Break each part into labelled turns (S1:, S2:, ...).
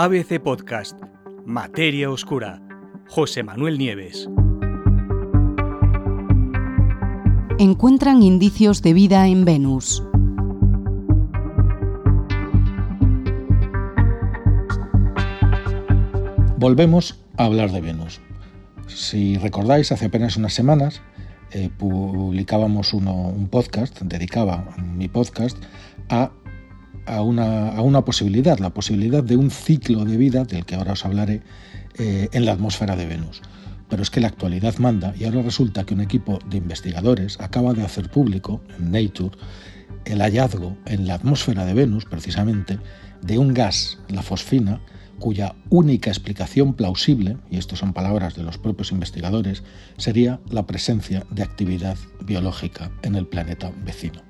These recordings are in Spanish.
S1: ABC Podcast, Materia Oscura, José Manuel Nieves.
S2: Encuentran indicios de vida en Venus.
S3: Volvemos a hablar de Venus. Si recordáis, hace apenas unas semanas eh, publicábamos un podcast, dedicaba mi podcast a a una, posibilidad, la posibilidad de un ciclo de vida, del que ahora os hablaré, eh, en la atmósfera de Venus. Pero es que la actualidad manda y ahora resulta que un equipo de investigadores acaba de hacer público en Nature el hallazgo en la atmósfera de Venus, precisamente, de un gas, la fosfina, cuya única explicación plausible, y esto son palabras de los propios investigadores, sería la presencia de actividad biológica en el planeta vecino.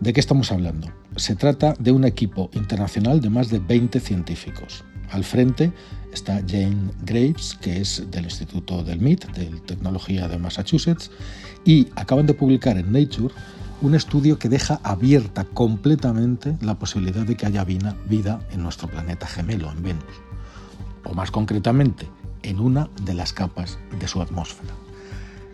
S3: ¿De qué estamos hablando? Se trata de un equipo internacional de más de 20 científicos. Al frente está Jane Graves, que es del Instituto del MIT, de Tecnología de Massachusetts, y acaban de publicar en Nature un estudio que deja abierta completamente la posibilidad de que haya vida en nuestro planeta gemelo, en Venus, o más concretamente, en una de las capas de su atmósfera.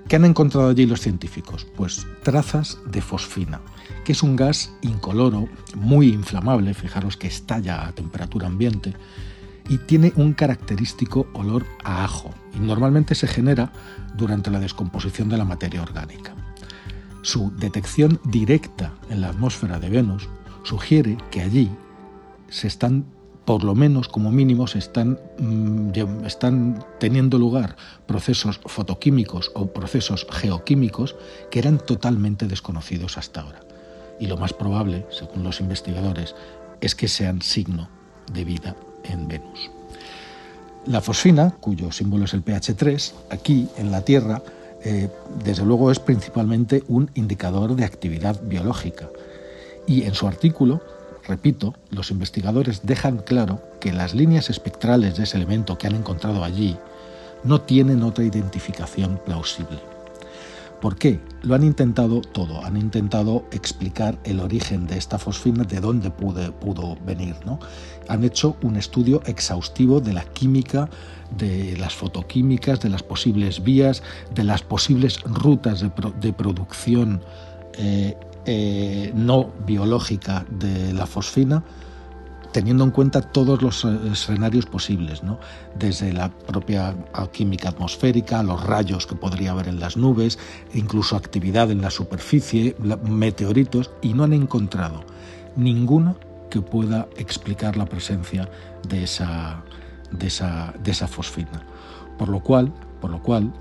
S3: ¿Qué han encontrado allí los científicos? Pues trazas de fosfina, que es un gas incoloro, muy inflamable, fijaros que estalla a temperatura ambiente, y tiene un característico olor a ajo, y normalmente se genera durante la descomposición de la materia orgánica. Su detección directa en la atmósfera de Venus sugiere que allí se están por lo menos como mínimo están, mm, están teniendo lugar procesos fotoquímicos o procesos geoquímicos que eran totalmente desconocidos hasta ahora. Y lo más probable, según los investigadores, es que sean signo de vida en Venus. La fosfina, cuyo símbolo es el pH3, aquí en la Tierra, eh, desde luego es principalmente un indicador de actividad biológica. Y en su artículo, Repito, los investigadores dejan claro que las líneas espectrales de ese elemento que han encontrado allí no tienen otra identificación plausible. ¿Por qué? Lo han intentado todo, han intentado explicar el origen de esta fosfina, de dónde pudo venir. ¿no? Han hecho un estudio exhaustivo de la química, de las fotoquímicas, de las posibles vías, de las posibles rutas de, producción eh, eh, no biológica de la fosfina, teniendo en cuenta todos los eh, escenarios posibles, ¿no? desde la propia química atmosférica, los rayos que podría haber en las nubes, incluso actividad en la superficie, meteoritos, y no han encontrado ninguna que pueda explicar la presencia de esa, de esa, de esa fosfina. Por lo cual, por lo cual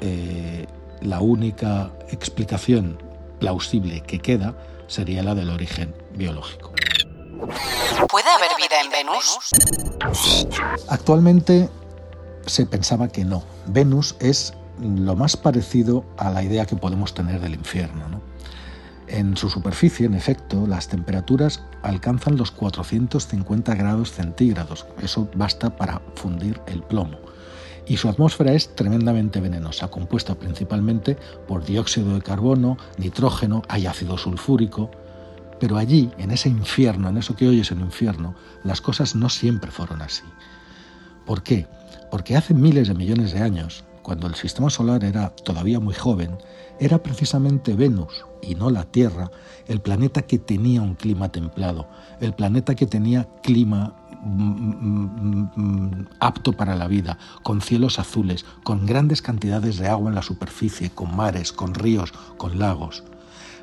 S3: eh, la única explicación plausible que queda sería la del origen biológico.
S2: ¿Puede haber vida en Venus?
S3: Actualmente se pensaba que no. Venus es lo más parecido a la idea que podemos tener del infierno. En su superficie, en efecto, las temperaturas alcanzan los 450 grados centígrados. Eso basta para fundir el plomo y su atmósfera es tremendamente venenosa, compuesta principalmente por dióxido de carbono, nitrógeno, hay ácido sulfúrico. Pero allí, en ese infierno, en eso que hoy es el infierno, las cosas no siempre fueron así. ¿Por qué? Porque hace miles de millones de años, cuando el sistema solar era todavía muy joven, era precisamente Venus y no la Tierra el planeta que tenía un clima templado, el planeta que tenía clima apto para la vida, con cielos azules, con grandes cantidades de agua en la superficie, con mares, con ríos, con lagos.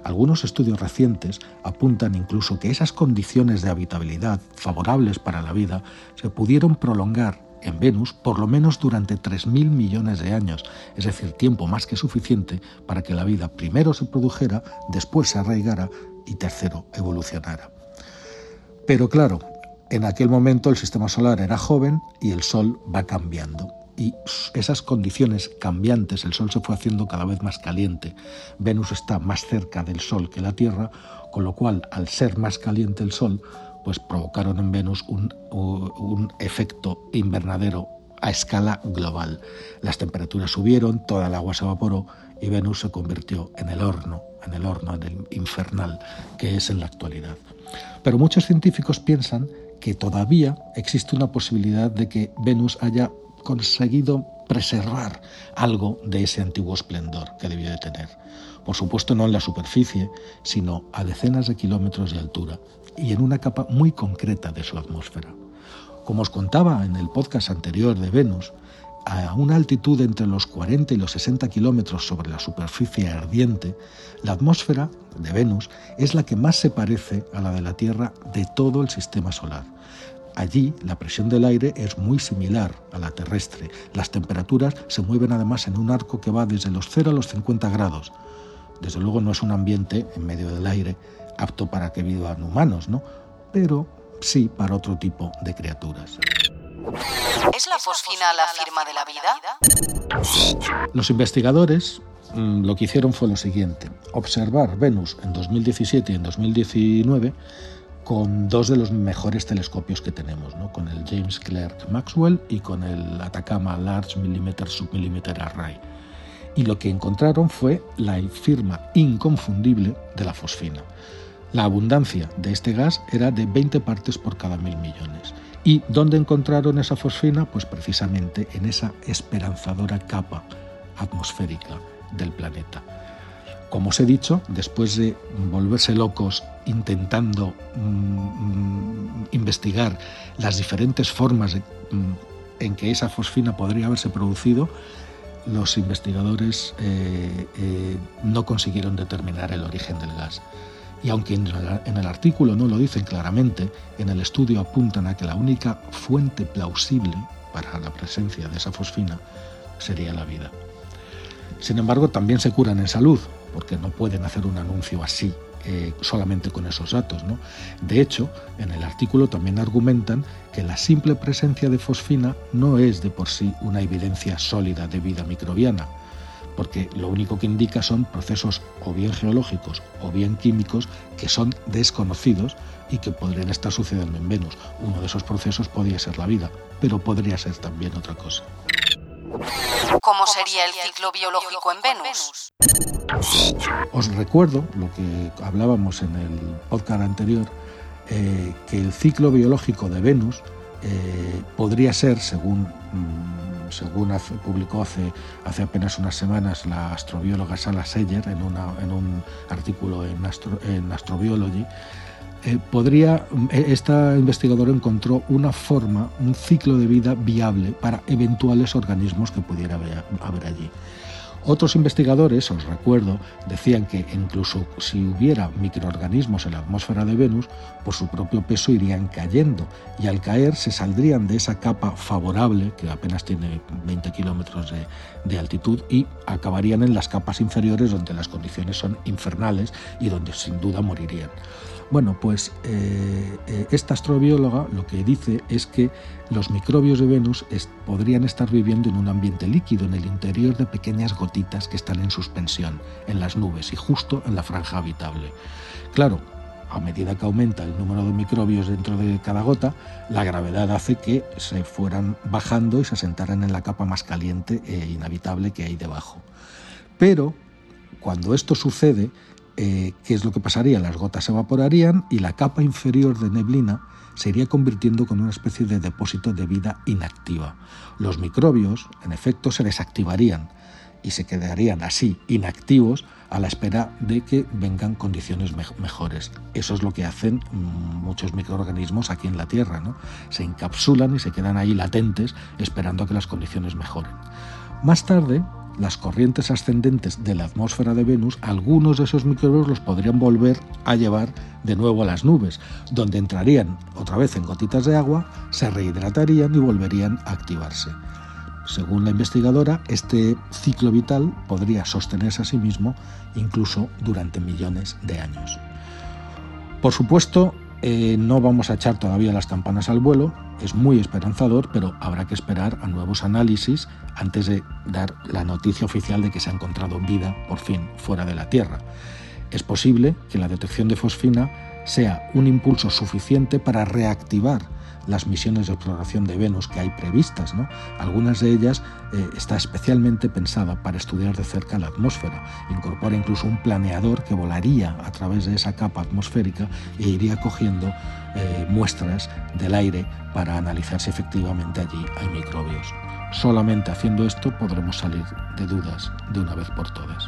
S3: Algunos estudios recientes apuntan incluso que esas condiciones de habitabilidad favorables para la vida se pudieron prolongar en Venus por lo menos durante 3.000 millones de años, es decir, tiempo más que suficiente para que la vida primero se produjera, después se arraigara y tercero evolucionara. Pero claro, en aquel momento el sistema solar era joven y el Sol va cambiando. Y esas condiciones cambiantes, el Sol se fue haciendo cada vez más caliente. Venus está más cerca del Sol que la Tierra, con lo cual, al ser más caliente el Sol, pues provocaron en Venus un, un efecto invernadero a escala global. Las temperaturas subieron, toda el agua se evaporó y Venus se convirtió en el horno, en el horno infernal que es en la actualidad. Pero muchos científicos piensan que todavía existe una posibilidad de que Venus haya conseguido preservar algo de ese antiguo esplendor que debió de tener. Por supuesto no en la superficie, sino a decenas de kilómetros de altura y en una capa muy concreta de su atmósfera. Como os contaba en el podcast anterior de Venus, a una altitud entre los 40 y los 60 kilómetros sobre la superficie ardiente, la atmósfera de Venus es la que más se parece a la de la Tierra de todo el sistema solar. Allí la presión del aire es muy similar a la terrestre. Las temperaturas se mueven además en un arco que va desde los 0 a los 50 grados. Desde luego no es un ambiente en medio del aire apto para que vivan humanos, ¿no? Pero sí para otro tipo de criaturas.
S2: ¿Es la fosfina la firma de la vida?
S3: Los investigadores mm, lo que hicieron fue lo siguiente, observar Venus en 2017 y en 2019 con dos de los mejores telescopios que tenemos, ¿no? con el James Clerk Maxwell y con el Atacama Large Millimeter Submillimeter Array. Y lo que encontraron fue la firma inconfundible de la fosfina. La abundancia de este gas era de 20 partes por cada mil millones ¿Y dónde encontraron esa fosfina? Pues precisamente en esa esperanzadora capa atmosférica del planeta. Como os he dicho, después de volverse locos intentando mm, investigar las diferentes formas mm, en que esa fosfina podría haberse producido, los investigadores eh, eh, no consiguieron determinar el origen del gas. Y aunque en el artículo no lo dicen claramente, en el estudio apuntan a que la única fuente plausible para la presencia de esa fosfina sería la vida. Sin embargo, también se curan en salud, porque no pueden hacer un anuncio así eh, solamente con esos datos. ¿no? De hecho, en el artículo también argumentan que la simple presencia de fosfina no es de por sí una evidencia sólida de vida microbiana, porque lo único que indica son procesos o bien geológicos o bien químicos que son desconocidos y que podrían estar sucediendo en Venus. Uno de esos procesos podría ser la vida, pero podría ser también otra cosa.
S2: ¿Cómo sería el ciclo biológico en Venus?
S3: Os recuerdo lo que hablábamos en el podcast anterior, eh, que el ciclo biológico de Venus eh, podría ser, según según publicó hace, apenas unas semanas la astrobióloga Sala Seyer en, un artículo en, en Astrobiology, eh, podría, eh, esta investigadora encontró una forma, un ciclo de vida viable para eventuales organismos que pudiera haber allí. Otros investigadores, os recuerdo, decían que incluso si hubiera microorganismos en la atmósfera de Venus, por su propio peso irían cayendo y al caer se saldrían de esa capa favorable, que apenas tiene 20 kilómetros de, altitud, y acabarían en las capas inferiores donde las condiciones son infernales y donde sin duda morirían. Bueno, pues eh, eh, esta astrobióloga lo que dice es que los microbios de Venus podrían estar viviendo en un ambiente líquido, en el interior de pequeñas gotitas que están en suspensión, en las nubes y justo en la franja habitable. Claro, a medida que aumenta el número de microbios dentro de cada gota, la gravedad hace que se fueran bajando y se asentaran en la capa más caliente e inhabitable que hay debajo. Pero cuando esto sucede, eh, ¿qué es lo que pasaría? Las gotas se evaporarían y la capa inferior de neblina se iría convirtiendo con una especie de depósito de vida inactiva. Los microbios, en efecto, se desactivarían y se quedarían así inactivos a la espera de que vengan condiciones mejores. Eso es lo que hacen mm, muchos microorganismos aquí en la Tierra, ¿no? Se encapsulan y se quedan ahí latentes esperando a que las condiciones mejoren. Más tarde, las corrientes ascendentes de la atmósfera de Venus, algunos de esos microbios los podrían volver a llevar de nuevo a las nubes, donde entrarían otra vez en gotitas de agua, se rehidratarían y volverían a activarse. Según la investigadora, este ciclo vital podría sostenerse a sí mismo incluso durante millones de años. Por supuesto, eh, no vamos a echar todavía las campanas al vuelo, es muy esperanzador, pero habrá que esperar a nuevos análisis antes de dar la noticia oficial de que se ha encontrado vida, por fin, fuera de la Tierra. Es posible que la detección de fosfina sea un impulso suficiente para reactivar las misiones de exploración de Venus que hay previstas. ¿no? Algunas de ellas eh, está especialmente pensada para estudiar de cerca la atmósfera. Incorpora incluso un planeador que volaría a través de esa capa atmosférica e iría cogiendo eh, muestras del aire para analizar si efectivamente allí hay microbios. Solamente haciendo esto podremos salir de dudas de una vez por todas.